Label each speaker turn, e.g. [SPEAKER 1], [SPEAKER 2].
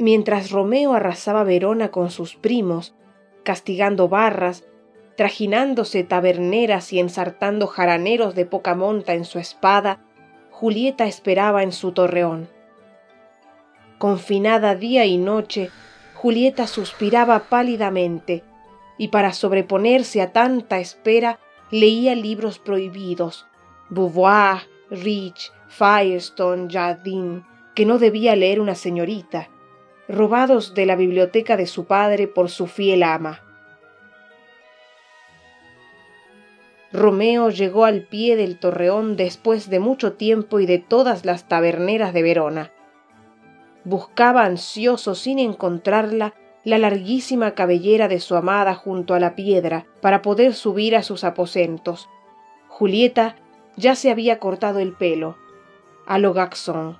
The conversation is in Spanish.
[SPEAKER 1] Mientras Romeo arrasaba Verona con sus primos, castigando barras, trajinándose taberneras y ensartando jaraneros de poca monta en su espada, Julieta esperaba en su torreón. Confinada día y noche, Julieta suspiraba pálidamente, y para sobreponerse a tanta espera leía libros prohibidos, Beauvoir, Rich, Firestone, Jardin, que no debía leer una señorita, robados de la biblioteca de su padre por su fiel ama. Romeo llegó al pie del torreón después de mucho tiempo y de todas las taberneras de Verona. Buscaba ansioso sin encontrarla la larguísima cabellera de su amada junto a la piedra para poder subir a sus aposentos. Julieta ya se había cortado el pelo, a lo Gaxón,